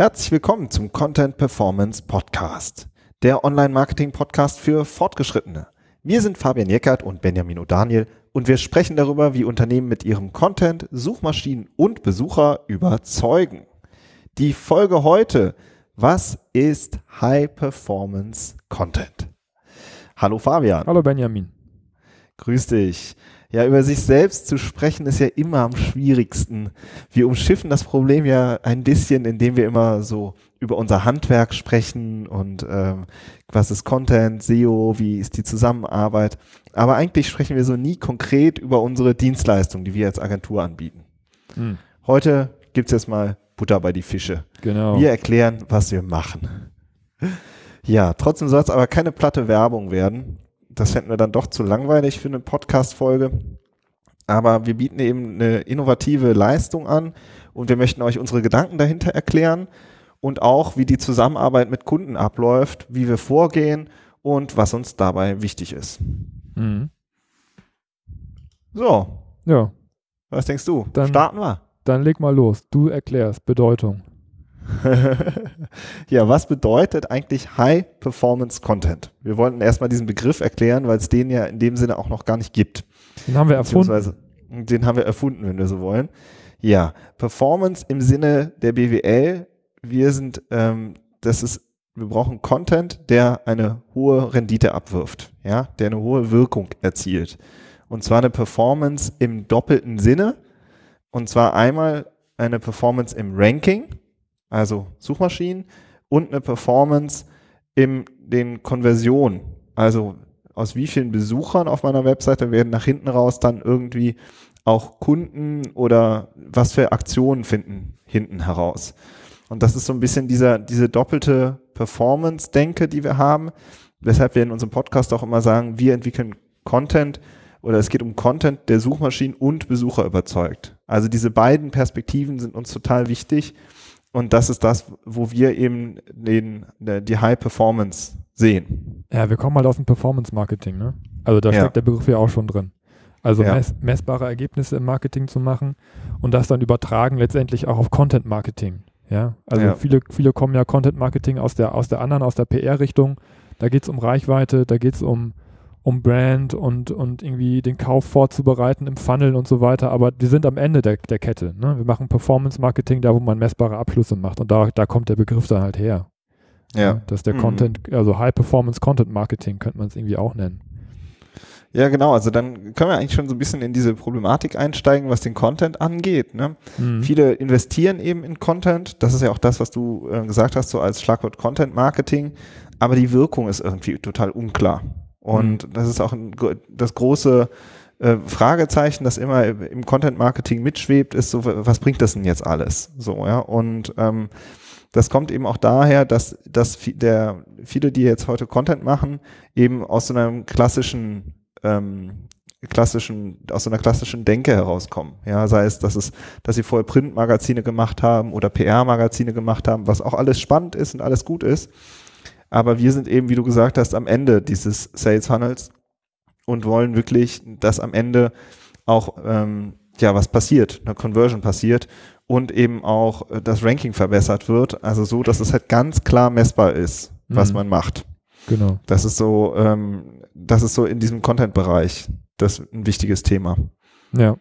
Herzlich willkommen zum Content Performance Podcast, der Online-Marketing-Podcast für Fortgeschrittene. Wir sind Fabian Jeckert und Benjamin O'Daniel und wir sprechen darüber, wie Unternehmen mit ihrem Content Suchmaschinen und Besucher überzeugen. Die Folge heute, was ist High Performance Content? Hallo Fabian. Hallo Benjamin. Grüß dich. Ja, über sich selbst zu sprechen ist ja immer am schwierigsten. Wir umschiffen das Problem ja ein bisschen, indem wir immer so über unser Handwerk sprechen und ähm, was ist Content, SEO, wie ist die Zusammenarbeit. Aber eigentlich sprechen wir so nie konkret über unsere Dienstleistung, die wir als Agentur anbieten. Hm. Heute gibt's jetzt mal Butter bei die Fische. Genau. Wir erklären, was wir machen. Ja, trotzdem soll es aber keine platte Werbung werden das fänden wir dann doch zu langweilig für eine Podcast-Folge. Aber wir bieten eben eine innovative Leistung an und wir möchten euch unsere Gedanken dahinter erklären und auch, wie die Zusammenarbeit mit Kunden abläuft, wie wir vorgehen und was uns dabei wichtig ist. Mhm. So. Ja. Was denkst du? Dann, Starten wir. Dann leg mal los. Du erklärst Bedeutung. ja, was bedeutet eigentlich High Performance Content? Wir wollten erstmal diesen Begriff erklären, weil es den ja in dem Sinne auch noch gar nicht gibt. Den haben wir erfunden. Den haben wir erfunden, wenn wir so wollen. Ja, Performance im Sinne der BWL. Wir sind, ähm, das ist, wir brauchen Content, der eine hohe Rendite abwirft, ja, der eine hohe Wirkung erzielt. Und zwar eine Performance im doppelten Sinne. Und zwar einmal eine Performance im Ranking, also Suchmaschinen, und eine Performance in den Konversionen. Also aus wie vielen Besuchern auf meiner Webseite werden nach hinten raus dann irgendwie auch Kunden oder was für Aktionen finden hinten heraus. Und das ist so ein bisschen dieser, diese doppelte Performance-Denke, die wir haben, weshalb wir in unserem Podcast auch immer sagen, wir entwickeln Content oder es geht um Content, der Suchmaschinen und Besucher überzeugt. Also diese beiden Perspektiven sind uns total wichtig und das ist das, wo wir eben den, die High Performance sehen. Ja, wir kommen halt aus dem Performance Marketing, ne? Also da steckt ja. der Begriff ja auch schon drin. Also ja. mess, messbare Ergebnisse im Marketing zu machen und das dann übertragen letztendlich auch auf Content Marketing. Ja, also ja. viele, viele kommen ja Content Marketing aus der, aus der anderen, aus der PR-Richtung. Da geht es um Reichweite, da geht es um um Brand und, und irgendwie den Kauf vorzubereiten im Funnel und so weiter. Aber wir sind am Ende der, der Kette. Ne? Wir machen Performance-Marketing, da wo man messbare Abschlüsse macht. Und da, da kommt der Begriff dann halt her. Ja. ja dass der mhm. Content, also High-Performance-Content-Marketing könnte man es irgendwie auch nennen. Ja, genau. Also dann können wir eigentlich schon so ein bisschen in diese Problematik einsteigen, was den Content angeht. Ne? Mhm. Viele investieren eben in Content. Das ist ja auch das, was du äh, gesagt hast, so als Schlagwort Content Marketing. Aber die Wirkung ist irgendwie total unklar. Und mhm. das ist auch ein, das große äh, Fragezeichen, das immer im Content Marketing mitschwebt, ist so, was bringt das denn jetzt alles? So, ja. Und ähm, das kommt eben auch daher, dass, dass der, viele, die jetzt heute Content machen, eben aus so einem klassischen ähm, klassischen, aus so einer klassischen Denke herauskommen. Ja, sei es, dass es, dass sie vorher Printmagazine gemacht haben oder PR-Magazine gemacht haben, was auch alles spannend ist und alles gut ist. Aber wir sind eben, wie du gesagt hast, am Ende dieses Sales Funnels und wollen wirklich, dass am Ende auch ähm, ja was passiert, eine Conversion passiert und eben auch äh, das Ranking verbessert wird. Also so, dass es halt ganz klar messbar ist, was mhm. man macht. Genau. Das ist so, ähm, das ist so in diesem Content-Bereich das ein wichtiges Thema. Ja.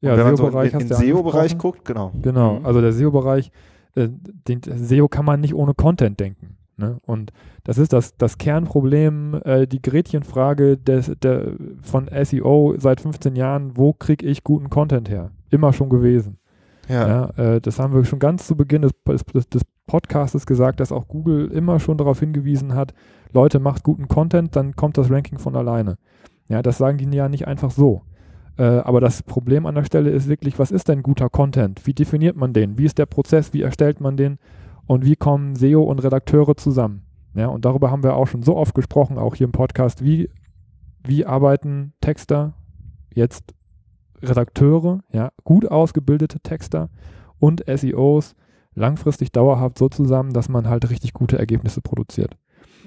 Ja, wenn man so in, in SEO-Bereich guckt, genau. Genau, mhm. also der SEO-Bereich, äh, den SEO kann man nicht ohne Content denken. Ne? Und das ist das, das Kernproblem, äh, die Gretchenfrage des, der, von SEO seit 15 Jahren, wo kriege ich guten Content her? Immer schon gewesen. Ja. ja äh, das haben wir schon ganz zu Beginn des, des, des Podcastes gesagt, dass auch Google immer schon darauf hingewiesen hat, Leute, macht guten Content, dann kommt das Ranking von alleine. Ja, das sagen die ja nicht einfach so. Äh, aber das Problem an der Stelle ist wirklich, was ist denn guter Content? Wie definiert man den? Wie ist der Prozess? Wie erstellt man den? Und wie kommen SEO und Redakteure zusammen. Ja, und darüber haben wir auch schon so oft gesprochen, auch hier im Podcast, wie, wie arbeiten Texter, jetzt Redakteure, ja, gut ausgebildete Texter und SEOs langfristig dauerhaft so zusammen, dass man halt richtig gute Ergebnisse produziert.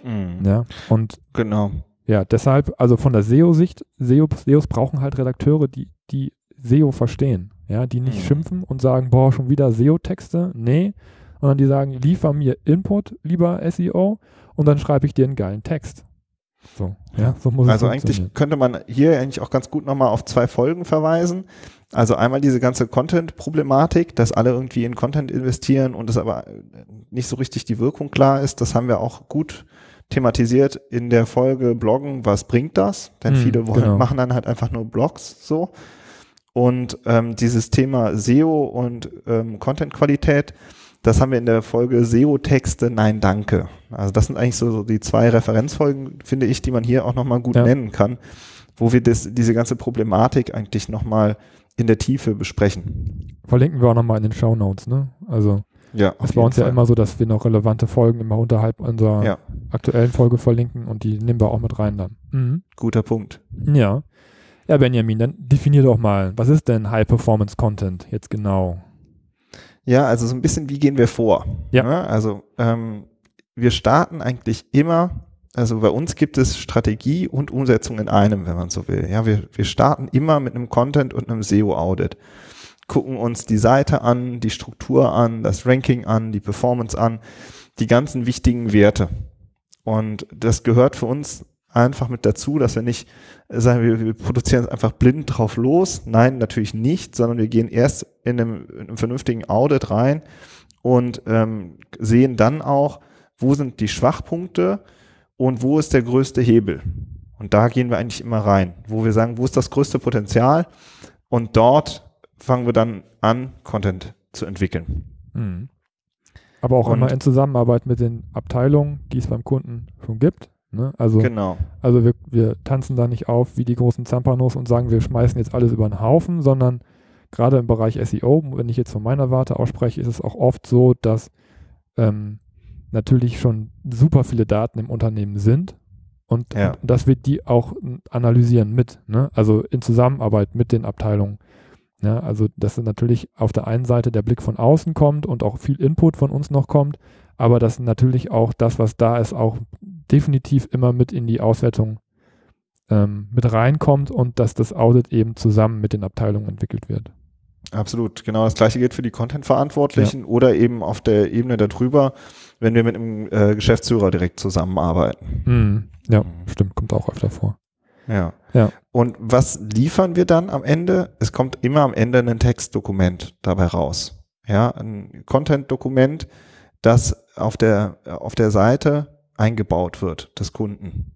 Mhm. Ja, und genau. Ja, deshalb, also von der SEO-Sicht, SEO, SEOs brauchen halt Redakteure, die, die SEO verstehen, ja, die nicht mhm. schimpfen und sagen, boah, schon wieder SEO-Texte. Nee, sondern die sagen, liefer mir Input, lieber SEO, und dann schreibe ich dir einen geilen Text. So, ja, so muss Also eigentlich könnte man hier eigentlich auch ganz gut nochmal auf zwei Folgen verweisen. Also einmal diese ganze Content-Problematik, dass alle irgendwie in Content investieren und es aber nicht so richtig die Wirkung klar ist. Das haben wir auch gut thematisiert in der Folge Bloggen, was bringt das? Denn hm, viele wollen, genau. machen dann halt einfach nur Blogs so. Und ähm, dieses Thema SEO und ähm, Content-Qualität, das haben wir in der Folge SEO-Texte, nein, danke. Also das sind eigentlich so, so, die zwei Referenzfolgen, finde ich, die man hier auch nochmal gut ja. nennen kann, wo wir das, diese ganze Problematik eigentlich nochmal in der Tiefe besprechen. Verlinken wir auch nochmal in den Show Notes, ne? Also ja, ist bei uns Fall. ja immer so, dass wir noch relevante Folgen immer unterhalb unserer ja. aktuellen Folge verlinken und die nehmen wir auch mit rein dann. Mhm. Guter Punkt. Ja. Ja, Benjamin, dann definier doch mal, was ist denn High Performance Content jetzt genau? Ja, also so ein bisschen, wie gehen wir vor? Ja. ja ne? also ähm, wir starten eigentlich immer, also bei uns gibt es Strategie und Umsetzung in einem, wenn man so will. Ja, wir, wir starten immer mit einem Content und einem SEO-Audit gucken uns die Seite an, die Struktur an, das Ranking an, die Performance an, die ganzen wichtigen Werte. Und das gehört für uns einfach mit dazu, dass wir nicht sagen, wir, wir produzieren einfach blind drauf los. Nein, natürlich nicht, sondern wir gehen erst in einem, in einem vernünftigen Audit rein und ähm, sehen dann auch, wo sind die Schwachpunkte und wo ist der größte Hebel. Und da gehen wir eigentlich immer rein, wo wir sagen, wo ist das größte Potenzial und dort fangen wir dann an, Content zu entwickeln. Mhm. Aber auch und immer in Zusammenarbeit mit den Abteilungen, die es beim Kunden schon gibt. Ne? Also, genau. also wir, wir tanzen da nicht auf wie die großen Zampanos und sagen, wir schmeißen jetzt alles über den Haufen, sondern gerade im Bereich SEO, wenn ich jetzt von meiner Warte ausspreche, ist es auch oft so, dass ähm, natürlich schon super viele Daten im Unternehmen sind und, ja. und dass wir die auch analysieren mit, ne? also in Zusammenarbeit mit den Abteilungen. Ja, also, dass natürlich auf der einen Seite der Blick von außen kommt und auch viel Input von uns noch kommt, aber dass natürlich auch das, was da ist, auch definitiv immer mit in die Auswertung ähm, mit reinkommt und dass das Audit eben zusammen mit den Abteilungen entwickelt wird. Absolut, genau. Das gleiche gilt für die Content-Verantwortlichen ja. oder eben auf der Ebene darüber, wenn wir mit einem äh, Geschäftsführer direkt zusammenarbeiten. Mhm. Ja, mhm. stimmt, kommt auch öfter vor. Ja. ja. Und was liefern wir dann am Ende? Es kommt immer am Ende ein Textdokument dabei raus. Ja, ein Content-Dokument, das auf der, auf der Seite eingebaut wird des Kunden.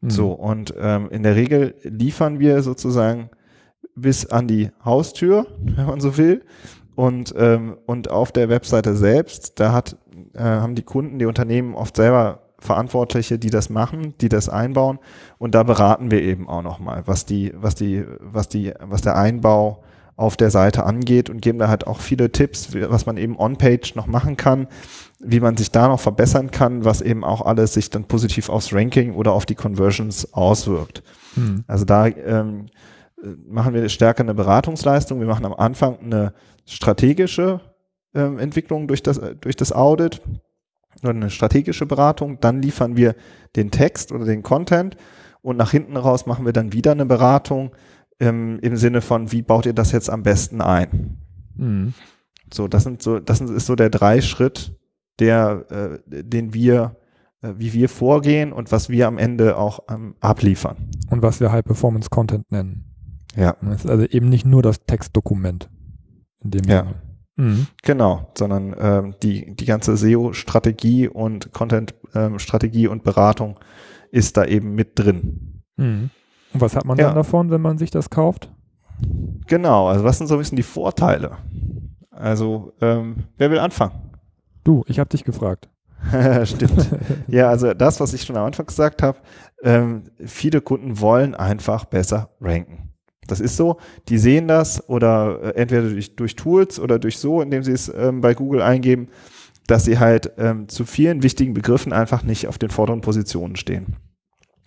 Mhm. So, und ähm, in der Regel liefern wir sozusagen bis an die Haustür, wenn man so will. Und, ähm, und auf der Webseite selbst, da hat, äh, haben die Kunden, die Unternehmen oft selber Verantwortliche, die das machen, die das einbauen. Und da beraten wir eben auch nochmal, was die, was die, was die, was der Einbau auf der Seite angeht und geben da halt auch viele Tipps, was man eben on-page noch machen kann, wie man sich da noch verbessern kann, was eben auch alles sich dann positiv aufs Ranking oder auf die Conversions auswirkt. Hm. Also da ähm, machen wir stärker eine Beratungsleistung. Wir machen am Anfang eine strategische ähm, Entwicklung durch das, durch das Audit eine strategische Beratung, dann liefern wir den Text oder den Content und nach hinten raus machen wir dann wieder eine Beratung ähm, im Sinne von, wie baut ihr das jetzt am besten ein? Mhm. So, das sind so, das ist so der Dreischritt, der, äh, den wir, äh, wie wir vorgehen und was wir am Ende auch ähm, abliefern. Und was wir High Performance Content nennen. Ja. Das ist also eben nicht nur das Textdokument. In dem ja. Sinne. Mhm. Genau, sondern ähm, die, die ganze SEO-Strategie und Content-Strategie ähm, und Beratung ist da eben mit drin. Mhm. Und was hat man ja. dann davon, wenn man sich das kauft? Genau, also was sind so ein bisschen die Vorteile? Also, ähm, wer will anfangen? Du, ich habe dich gefragt. Stimmt. ja, also das, was ich schon am Anfang gesagt habe, ähm, viele Kunden wollen einfach besser ranken. Das ist so. Die sehen das oder äh, entweder durch, durch, Tools oder durch so, indem sie es ähm, bei Google eingeben, dass sie halt ähm, zu vielen wichtigen Begriffen einfach nicht auf den vorderen Positionen stehen.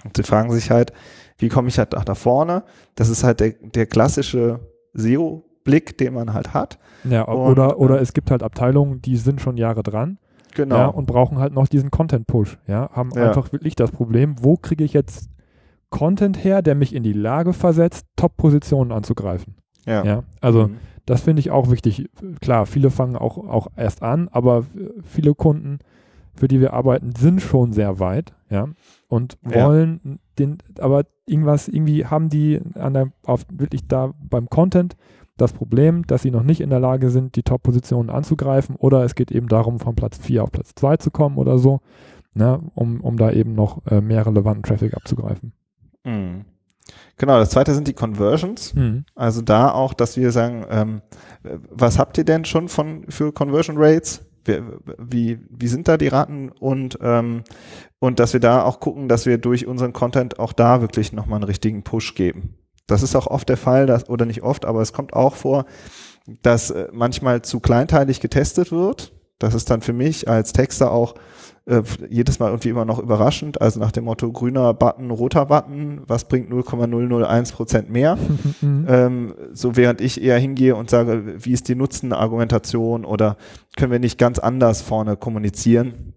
Und sie fragen sich halt, wie komme ich halt nach da vorne? Das ist halt der, der klassische SEO-Blick, den man halt hat. Ja, und, oder, oder es gibt halt Abteilungen, die sind schon Jahre dran. Genau. Ja, und brauchen halt noch diesen Content-Push. Ja, haben ja. einfach wirklich das Problem, wo kriege ich jetzt Content her, der mich in die Lage versetzt, Top-Positionen anzugreifen. Ja. ja? Also mhm. das finde ich auch wichtig. Klar, viele fangen auch, auch erst an, aber viele Kunden, für die wir arbeiten, sind schon sehr weit, ja, und wollen ja. den, aber irgendwas, irgendwie haben die an der, auf, wirklich da beim Content das Problem, dass sie noch nicht in der Lage sind, die Top-Positionen anzugreifen oder es geht eben darum, von Platz 4 auf Platz 2 zu kommen oder so, ne, um, um da eben noch äh, mehr relevanten Traffic abzugreifen. Mhm. Genau, das zweite sind die Conversions. Mhm. Also da auch, dass wir sagen, ähm, was habt ihr denn schon von für Conversion Rates? Wie, wie, wie sind da die Raten und ähm, und dass wir da auch gucken, dass wir durch unseren Content auch da wirklich nochmal einen richtigen Push geben. Das ist auch oft der Fall, dass, oder nicht oft, aber es kommt auch vor, dass äh, manchmal zu kleinteilig getestet wird. Das ist dann für mich als Texter auch äh, jedes Mal irgendwie immer noch überraschend. Also nach dem Motto grüner Button, roter Button, was bringt 0,001 Prozent mehr? Ähm, so während ich eher hingehe und sage, wie ist die Nutzenargumentation oder können wir nicht ganz anders vorne kommunizieren?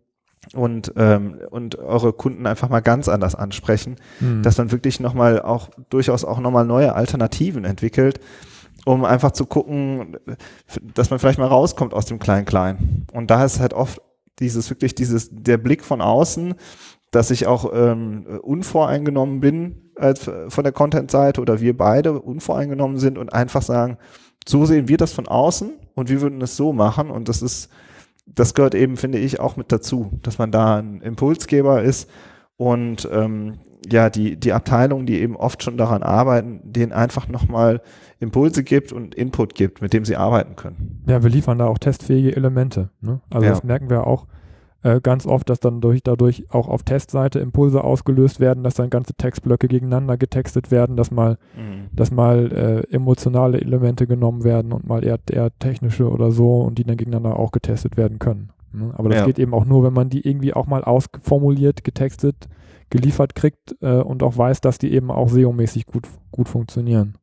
Und ähm, und eure Kunden einfach mal ganz anders ansprechen, mhm. dass man wirklich nochmal auch durchaus auch nochmal neue Alternativen entwickelt, um einfach zu gucken, dass man vielleicht mal rauskommt aus dem Klein-Klein. Und da ist halt oft dieses wirklich dieses der Blick von außen, dass ich auch ähm, unvoreingenommen bin als von der Content-Seite oder wir beide unvoreingenommen sind und einfach sagen, so sehen wir das von außen und wir würden es so machen und das ist das gehört eben, finde ich, auch mit dazu, dass man da ein Impulsgeber ist und ähm, ja, die, die Abteilungen, die eben oft schon daran arbeiten, denen einfach nochmal Impulse gibt und Input gibt, mit dem sie arbeiten können. Ja, wir liefern da auch testfähige Elemente. Ne? Also ja. das merken wir auch äh, ganz oft, dass dann durch, dadurch auch auf Testseite Impulse ausgelöst werden, dass dann ganze Textblöcke gegeneinander getextet werden, dass mal, mhm. dass mal äh, emotionale Elemente genommen werden und mal eher, eher technische oder so und die dann gegeneinander auch getestet werden können. Ne? Aber das ja. geht eben auch nur, wenn man die irgendwie auch mal ausformuliert, getextet, geliefert kriegt äh, und auch weiß, dass die eben auch SEO-mäßig gut, gut funktionieren.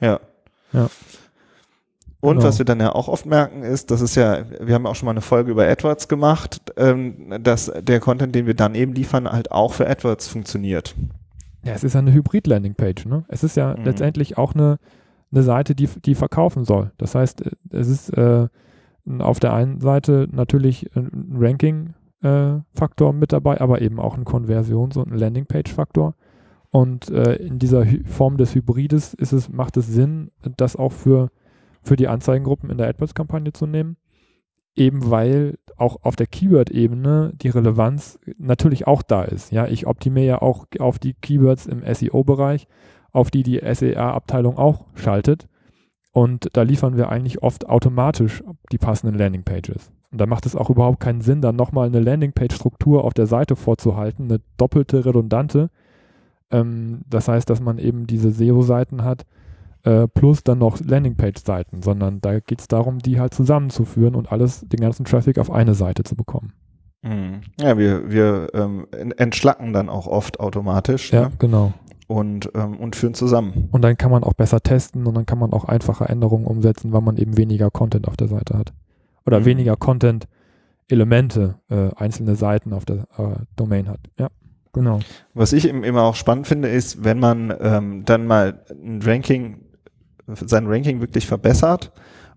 Ja. Ja. Und genau. was wir dann ja auch oft merken ist, das ist ja, wir haben auch schon mal eine Folge über AdWords gemacht, ähm, dass der Content, den wir dann eben liefern, halt auch für AdWords funktioniert. Ja, es ist ja eine Hybrid-Landing-Page, ne? Es ist ja mhm. letztendlich auch eine, eine Seite, die, die verkaufen soll. Das heißt, es ist äh, auf der einen Seite natürlich ein Ranking-Faktor äh, mit dabei, aber eben auch ein Konversions- und ein Landing-Page-Faktor. Und äh, in dieser Hy Form des Hybrides ist es, macht es Sinn, das auch für für die Anzeigengruppen in der AdWords-Kampagne zu nehmen, eben weil auch auf der Keyword-Ebene die Relevanz natürlich auch da ist. Ja, ich optimiere ja auch auf die Keywords im SEO-Bereich, auf die die SEA-Abteilung auch schaltet. Und da liefern wir eigentlich oft automatisch die passenden Landingpages. Und da macht es auch überhaupt keinen Sinn, dann nochmal eine Landingpage-Struktur auf der Seite vorzuhalten, eine doppelte, redundante. Ähm, das heißt, dass man eben diese SEO-Seiten hat, äh, plus dann noch Landingpage-Seiten, sondern da geht es darum, die halt zusammenzuführen und alles, den ganzen Traffic auf eine Seite zu bekommen. Mhm. Ja, wir, wir ähm, entschlacken dann auch oft automatisch. Ja, ne? genau. Und, ähm, und führen zusammen. Und dann kann man auch besser testen und dann kann man auch einfache Änderungen umsetzen, weil man eben weniger Content auf der Seite hat. Oder mhm. weniger Content-Elemente, äh, einzelne Seiten auf der äh, Domain hat. Ja. Genau. Was ich immer auch spannend finde, ist, wenn man ähm, dann mal ein Ranking sein Ranking wirklich verbessert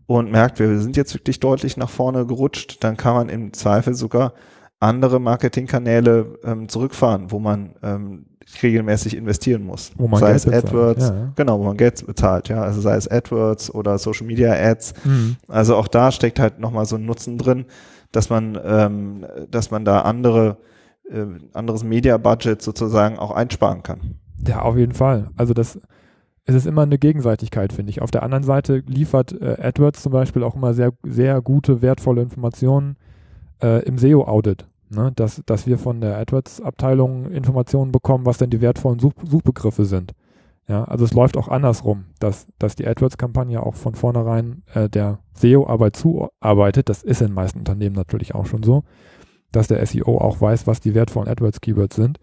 und merkt, wir sind jetzt wirklich deutlich nach vorne gerutscht, dann kann man im Zweifel sogar andere Marketingkanäle ähm, zurückfahren, wo man ähm, regelmäßig investieren muss. Wo man sei Geld es bezahlt, AdWords, ja, ja. genau, wo man Geld bezahlt, ja, also sei es AdWords oder Social Media Ads. Mhm. Also auch da steckt halt nochmal so ein Nutzen drin, dass man, ähm, dass man da andere, äh, anderes Media Budget sozusagen auch einsparen kann. Ja, auf jeden Fall. Also das, es ist immer eine Gegenseitigkeit, finde ich. Auf der anderen Seite liefert äh, AdWords zum Beispiel auch immer sehr, sehr gute, wertvolle Informationen äh, im SEO-Audit. Ne? Dass, dass wir von der AdWords-Abteilung Informationen bekommen, was denn die wertvollen Such Suchbegriffe sind. Ja, also es läuft auch andersrum, dass, dass die AdWords-Kampagne auch von vornherein äh, der SEO-Arbeit zuarbeitet. Das ist in den meisten Unternehmen natürlich auch schon so, dass der SEO auch weiß, was die wertvollen AdWords-Keywords sind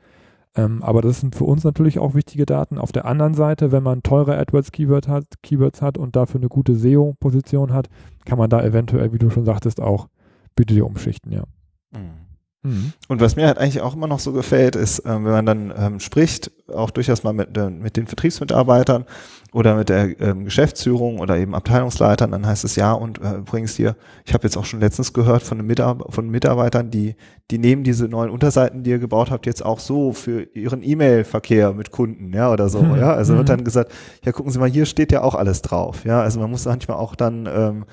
ähm, aber das sind für uns natürlich auch wichtige Daten. Auf der anderen Seite, wenn man teure AdWords-Keywords hat, Keywords hat und dafür eine gute SEO-Position hat, kann man da eventuell, wie du schon sagtest, auch Budget umschichten, ja. Mhm. Mhm. Und was mir halt eigentlich auch immer noch so gefällt, ist, ähm, wenn man dann ähm, spricht, auch durchaus mal mit, äh, mit den Vertriebsmitarbeitern oder mit der ähm, Geschäftsführung oder eben Abteilungsleitern, dann heißt es ja und äh, übrigens hier, ich habe jetzt auch schon letztens gehört von, Mitar von Mitarbeitern, die, die nehmen diese neuen Unterseiten, die ihr gebaut habt, jetzt auch so für ihren E-Mail-Verkehr mit Kunden, ja, oder so, mhm. ja. Also wird mhm. dann gesagt, ja, gucken Sie mal, hier steht ja auch alles drauf, ja. Also man muss manchmal auch dann ähm,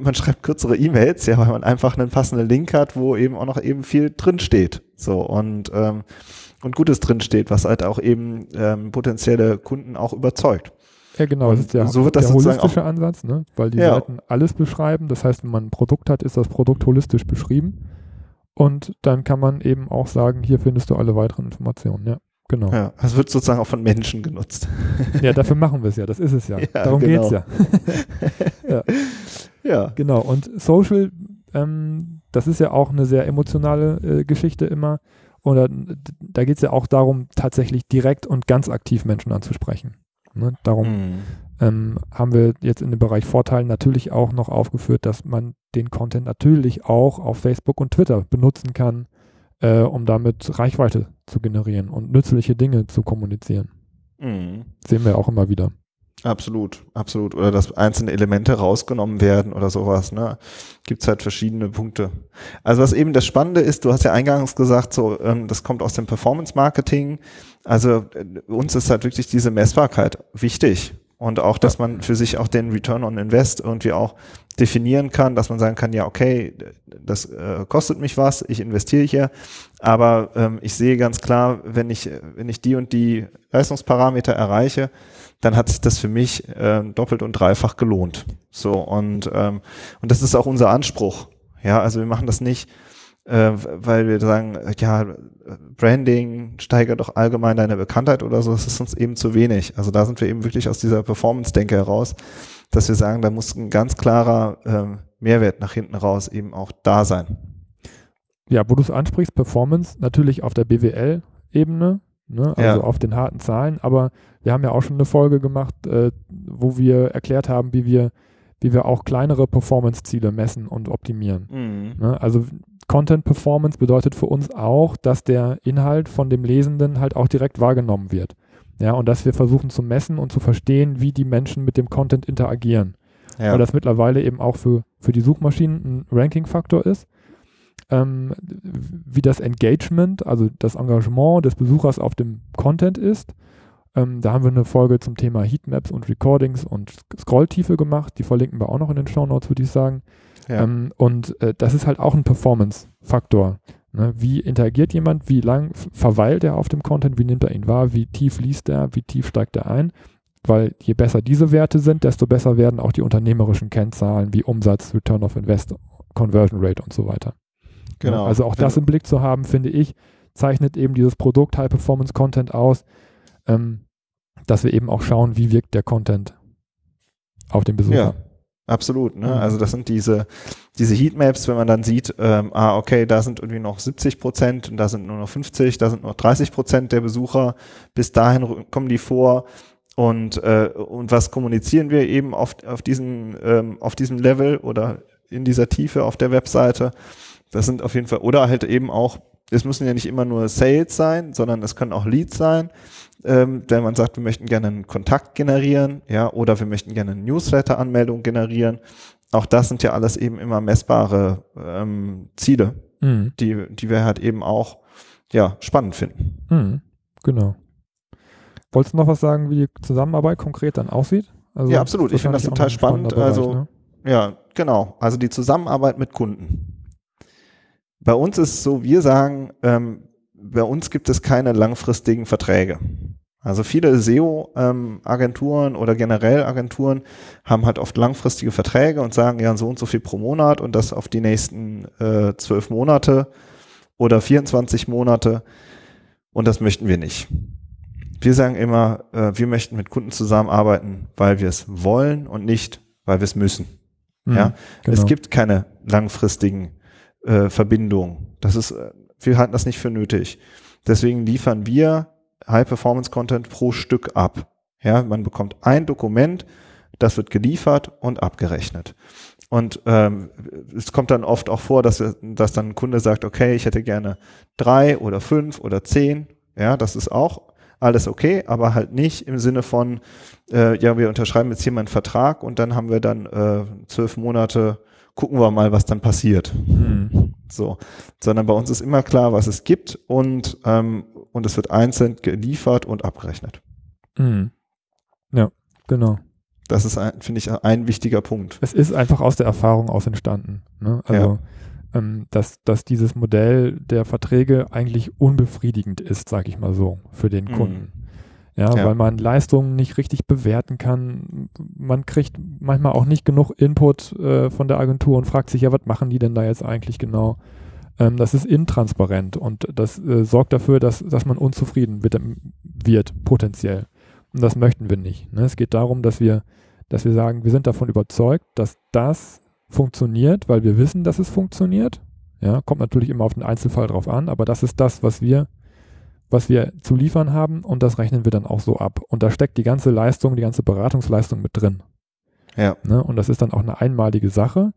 man schreibt kürzere E-Mails, ja, weil man einfach einen passenden Link hat, wo eben auch noch eben viel drinsteht. So und ähm, und Gutes drinsteht, was halt auch eben ähm, potenzielle Kunden auch überzeugt. Ja, genau, und das ist der, so wird das der holistische Ansatz, ne? weil die ja. Seiten alles beschreiben. Das heißt, wenn man ein Produkt hat, ist das Produkt holistisch beschrieben. Und dann kann man eben auch sagen, hier findest du alle weiteren Informationen. Ja, genau. Ja, es wird sozusagen auch von Menschen genutzt. Ja, dafür machen wir es ja. Das ist es ja. ja Darum genau. geht es ja. ja. Ja. Genau. Und Social, ähm, das ist ja auch eine sehr emotionale äh, Geschichte immer. Und da, da geht es ja auch darum, tatsächlich direkt und ganz aktiv Menschen anzusprechen. Ne? Darum mhm. ähm, haben wir jetzt in dem Bereich Vorteilen natürlich auch noch aufgeführt, dass man den Content natürlich auch auf Facebook und Twitter benutzen kann, äh, um damit Reichweite zu generieren und nützliche Dinge zu kommunizieren. Mhm. Sehen wir auch immer wieder. Absolut, absolut. Oder dass einzelne Elemente rausgenommen werden oder sowas. Ne? Gibt es halt verschiedene Punkte. Also was eben das Spannende ist, du hast ja eingangs gesagt, so ähm, das kommt aus dem Performance-Marketing. Also äh, uns ist halt wirklich diese Messbarkeit wichtig. Und auch, dass man für sich auch den Return on Invest irgendwie auch definieren kann, dass man sagen kann, ja, okay, das äh, kostet mich was, ich investiere hier, aber ähm, ich sehe ganz klar, wenn ich, wenn ich die und die Leistungsparameter erreiche, dann hat sich das für mich äh, doppelt und dreifach gelohnt. So und ähm, und das ist auch unser Anspruch. Ja, also wir machen das nicht, äh, weil wir sagen, ja, Branding steigert doch allgemein deine Bekanntheit oder so. Das ist uns eben zu wenig. Also da sind wir eben wirklich aus dieser Performance-Denke heraus, dass wir sagen, da muss ein ganz klarer äh, Mehrwert nach hinten raus eben auch da sein. Ja, wo du es ansprichst, Performance natürlich auf der BWL-Ebene, ne? also ja. auf den harten Zahlen, aber wir haben ja auch schon eine Folge gemacht, äh, wo wir erklärt haben, wie wir, wie wir auch kleinere Performance-Ziele messen und optimieren. Mhm. Ne? Also Content Performance bedeutet für uns auch, dass der Inhalt von dem Lesenden halt auch direkt wahrgenommen wird. Ja, und dass wir versuchen zu messen und zu verstehen, wie die Menschen mit dem Content interagieren. Ja. Weil das mittlerweile eben auch für, für die Suchmaschinen ein Ranking-Faktor ist. Ähm, wie das Engagement, also das Engagement des Besuchers auf dem Content ist ähm, da haben wir eine Folge zum Thema Heatmaps und Recordings und Scrolltiefe gemacht. Die verlinken wir auch noch in den Show Notes, würde ich sagen. Ja. Ähm, und äh, das ist halt auch ein Performance-Faktor. Ne? Wie interagiert jemand? Wie lang verweilt er auf dem Content? Wie nimmt er ihn wahr? Wie tief liest er? Wie tief steigt er ein? Weil je besser diese Werte sind, desto besser werden auch die unternehmerischen Kennzahlen wie Umsatz, Return of Invest, Conversion Rate und so weiter. Genau. Also auch das im Blick zu haben, finde ich, zeichnet eben dieses Produkt High Performance Content aus, ähm, dass wir eben auch schauen, wie wirkt der Content auf den Besucher. Ja. Absolut, ne? Mhm. Also das sind diese, diese Heatmaps, wenn man dann sieht, ähm, ah, okay, da sind irgendwie noch 70 Prozent und da sind nur noch 50, da sind nur 30 Prozent der Besucher, bis dahin kommen die vor und, äh, und was kommunizieren wir eben auf, auf, diesen, ähm, auf diesem Level oder in dieser Tiefe auf der Webseite. Das sind auf jeden Fall, oder halt eben auch, es müssen ja nicht immer nur Sales sein, sondern es können auch Leads sein ähm, wenn man sagt, wir möchten gerne einen Kontakt generieren, ja, oder wir möchten gerne eine Newsletter-Anmeldung generieren. Auch das sind ja alles eben immer messbare ähm, Ziele, mhm. die, die wir halt eben auch ja, spannend finden. Mhm. Genau. Wolltest du noch was sagen, wie die Zusammenarbeit konkret dann aussieht? Also ja, absolut. Ich finde das total spannend. Bereich, also, ne? ja, genau. Also die Zusammenarbeit mit Kunden. Bei uns ist so, wir sagen, ähm, bei uns gibt es keine langfristigen Verträge. Also viele SEO-Agenturen ähm, oder generell Agenturen haben halt oft langfristige Verträge und sagen ja so und so viel pro Monat und das auf die nächsten äh, zwölf äh, Monate oder 24 Monate und das möchten wir nicht. Wir sagen immer, äh, wir möchten mit Kunden zusammenarbeiten, weil wir es wollen und nicht, weil wir es müssen. Mhm, ja, genau. es gibt keine langfristigen äh, Verbindungen. Das ist äh, wir halten das nicht für nötig. Deswegen liefern wir High-Performance-Content pro Stück ab. Ja, man bekommt ein Dokument, das wird geliefert und abgerechnet. Und ähm, es kommt dann oft auch vor, dass, dass dann ein Kunde sagt, okay, ich hätte gerne drei oder fünf oder zehn. Ja, das ist auch alles okay, aber halt nicht im Sinne von, äh, ja, wir unterschreiben jetzt hier mal einen Vertrag und dann haben wir dann äh, zwölf Monate, gucken wir mal, was dann passiert. Mhm. So, sondern bei uns ist immer klar, was es gibt und, ähm, und es wird einzeln geliefert und abgerechnet. Mhm. Ja, genau. Das ist, finde ich, ein wichtiger Punkt. Es ist einfach aus der Erfahrung aus entstanden. Ne? Also, ja. ähm, dass, dass dieses Modell der Verträge eigentlich unbefriedigend ist, sage ich mal so, für den mhm. Ja, ja, weil man Leistungen nicht richtig bewerten kann. Man kriegt manchmal auch nicht genug Input äh, von der Agentur und fragt sich ja, was machen die denn da jetzt eigentlich genau? Ähm, das ist intransparent und das äh, sorgt dafür, dass, dass man unzufrieden wird, wird, potenziell. Und das möchten wir nicht. Ne? Es geht darum, dass wir dass wir sagen, wir sind davon überzeugt, dass das funktioniert, weil wir wissen, dass es funktioniert. Ja, kommt natürlich immer auf den Einzelfall drauf an, aber das ist das, was wir, was wir zu liefern haben und das rechnen wir dann auch so ab. Und da steckt die ganze Leistung, die ganze Beratungsleistung mit drin. Ja. Ne? Und das ist dann auch eine einmalige Sache,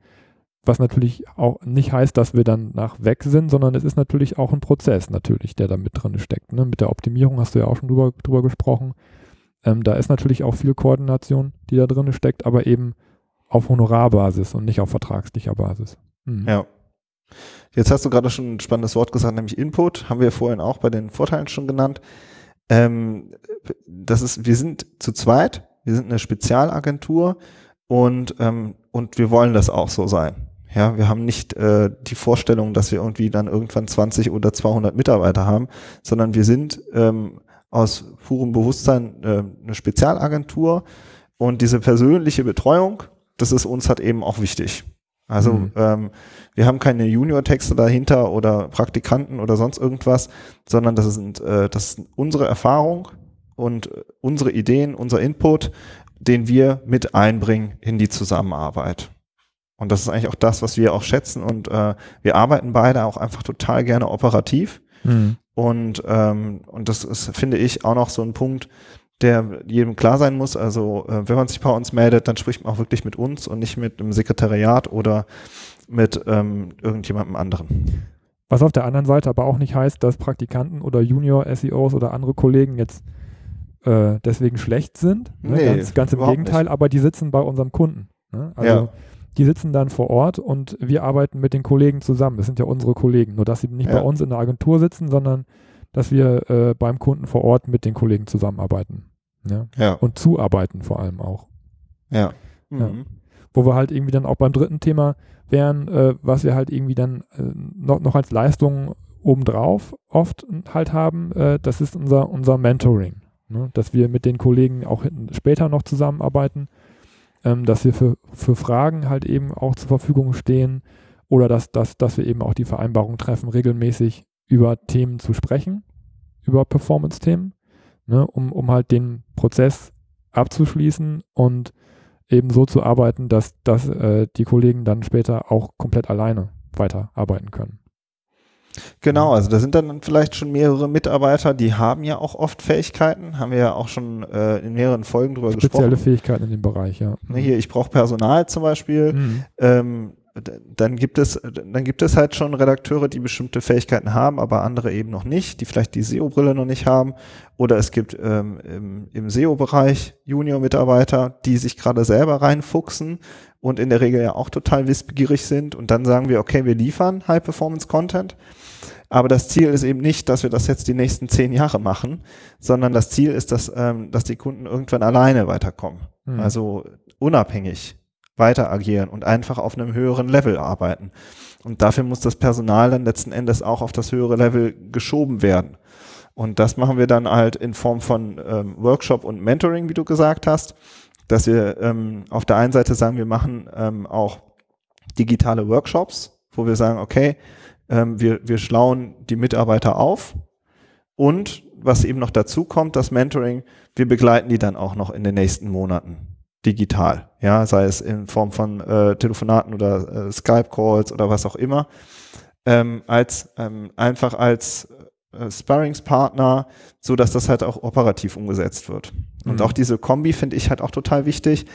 was natürlich auch nicht heißt, dass wir dann nach weg sind, sondern es ist natürlich auch ein Prozess natürlich, der da mit drin steckt. Ne? Mit der Optimierung hast du ja auch schon drüber, drüber gesprochen. Ähm, da ist natürlich auch viel Koordination, die da drin steckt, aber eben auf Honorarbasis und nicht auf vertragslicher Basis. Mhm. Ja. Jetzt hast du gerade schon ein spannendes Wort gesagt, nämlich Input. Haben wir vorhin auch bei den Vorteilen schon genannt. Ähm, das ist, wir sind zu zweit, wir sind eine Spezialagentur und, ähm, und wir wollen das auch so sein. Ja, wir haben nicht äh, die Vorstellung, dass wir irgendwie dann irgendwann 20 oder 200 Mitarbeiter haben, sondern wir sind ähm, aus purem Bewusstsein äh, eine Spezialagentur und diese persönliche Betreuung, das ist uns halt eben auch wichtig. Also mhm. ähm, wir haben keine Junior-Texte dahinter oder Praktikanten oder sonst irgendwas, sondern das ist, äh, das ist unsere Erfahrung und unsere Ideen, unser Input, den wir mit einbringen in die Zusammenarbeit. Und das ist eigentlich auch das, was wir auch schätzen. Und äh, wir arbeiten beide auch einfach total gerne operativ. Mhm. Und, ähm, und das ist, finde ich, auch noch so ein Punkt, der jedem klar sein muss. Also äh, wenn man sich bei uns meldet, dann spricht man auch wirklich mit uns und nicht mit einem Sekretariat oder mit ähm, irgendjemandem anderen. Was auf der anderen Seite aber auch nicht heißt, dass Praktikanten oder Junior-SEOs oder andere Kollegen jetzt äh, deswegen schlecht sind. Ne? Nee, ganz, ganz im Gegenteil, nicht. aber die sitzen bei unserem Kunden. Ne? Also ja die sitzen dann vor Ort und wir arbeiten mit den Kollegen zusammen. Das sind ja unsere Kollegen. Nur, dass sie nicht ja. bei uns in der Agentur sitzen, sondern dass wir äh, beim Kunden vor Ort mit den Kollegen zusammenarbeiten. Ja? ja. Und zuarbeiten vor allem auch. Ja. Mhm. ja. Wo wir halt irgendwie dann auch beim dritten Thema wären, äh, was wir halt irgendwie dann äh, noch, noch als Leistung obendrauf oft halt haben, äh, das ist unser, unser Mentoring. Ne? Dass wir mit den Kollegen auch später noch zusammenarbeiten ähm, dass wir für, für Fragen halt eben auch zur Verfügung stehen oder dass, dass, dass wir eben auch die Vereinbarung treffen, regelmäßig über Themen zu sprechen, über Performance-Themen, ne, um, um halt den Prozess abzuschließen und eben so zu arbeiten, dass, dass äh, die Kollegen dann später auch komplett alleine weiterarbeiten können. Genau, also da sind dann vielleicht schon mehrere Mitarbeiter, die haben ja auch oft Fähigkeiten, haben wir ja auch schon äh, in mehreren Folgen drüber Spezielle gesprochen. Spezielle Fähigkeiten in dem Bereich, ja. Ne, hier, ich brauche Personal zum Beispiel. Mhm. Ähm, dann gibt es, dann gibt es halt schon Redakteure, die bestimmte Fähigkeiten haben, aber andere eben noch nicht, die vielleicht die SEO-Brille noch nicht haben. Oder es gibt ähm, im, im SEO-Bereich Junior-Mitarbeiter, die sich gerade selber reinfuchsen und in der Regel ja auch total wissbegierig sind. Und dann sagen wir, okay, wir liefern High-Performance-Content aber das Ziel ist eben nicht, dass wir das jetzt die nächsten zehn Jahre machen, sondern das Ziel ist, dass, ähm, dass die Kunden irgendwann alleine weiterkommen. Mhm. Also unabhängig weiter agieren und einfach auf einem höheren Level arbeiten. Und dafür muss das Personal dann letzten Endes auch auf das höhere Level geschoben werden. Und das machen wir dann halt in Form von ähm, Workshop und Mentoring, wie du gesagt hast, dass wir ähm, auf der einen Seite sagen, wir machen ähm, auch digitale Workshops, wo wir sagen, okay, ähm, wir, wir schlauen die Mitarbeiter auf und was eben noch dazu kommt, das Mentoring, wir begleiten die dann auch noch in den nächsten Monaten digital, ja, sei es in Form von äh, Telefonaten oder äh, Skype-Calls oder was auch immer, ähm, als ähm, einfach als äh, Sparringspartner, so dass das halt auch operativ umgesetzt wird. Und Mhm. auch diese Kombi finde ich halt auch total wichtig,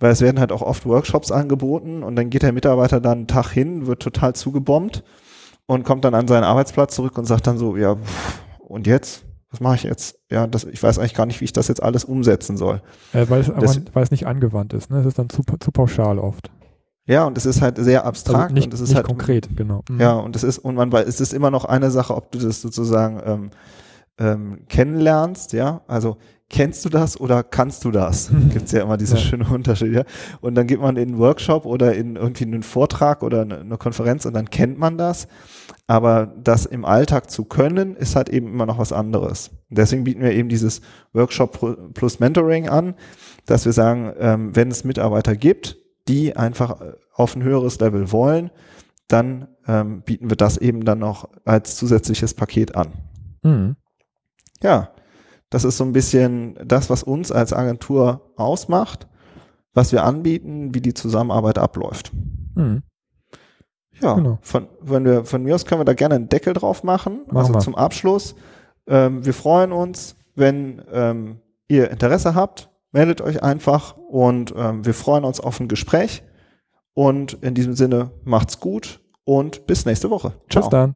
weil es werden halt auch oft Workshops angeboten und dann geht der Mitarbeiter dann einen Tag hin, wird total zugebombt und kommt dann an seinen Arbeitsplatz zurück und sagt dann so, ja, pff, und jetzt? Was mache ich jetzt? Ja, das, ich weiß eigentlich gar nicht, wie ich das jetzt alles umsetzen soll. Äh, weil, es, Das- weil es nicht angewandt ist. Ne? Es ist dann zu, zu pauschal oft. Ja, und es ist halt sehr abstrakt Also nicht, und es ist nicht halt konkret, genau. Mhm. Ja, und es ist, und man es ist immer noch eine Sache, ob du das sozusagen ähm, ähm, kennenlernst, ja. Also kennst du das oder kannst du das? Gibt's ja immer diese Ja. schöne Unterschied, ja. Und dann geht man in einen Workshop oder in irgendwie einen Vortrag oder eine, eine Konferenz und dann kennt man das. Aber das im Alltag zu können, ist halt eben immer noch was anderes. Deswegen bieten wir eben dieses Workshop plus Mentoring an, dass wir sagen, ähm, wenn es Mitarbeiter gibt, die einfach äh, auf ein höheres Level wollen, dann ähm, bieten wir das eben dann noch als zusätzliches Paket an. Mhm. Ja, das ist so ein bisschen das, was uns als Agentur ausmacht, was wir anbieten, wie die Zusammenarbeit abläuft. Mhm. Ja, Genau. von, wenn wir, von mir aus können wir da gerne einen Deckel drauf machen. Machen also wir. zum Abschluss. Ähm, wir freuen uns, wenn ähm, ihr Interesse habt, meldet euch einfach und ähm, wir freuen uns auf ein Gespräch. Und in diesem Sinne macht's gut und bis nächste Woche. Ciao. Bis dann.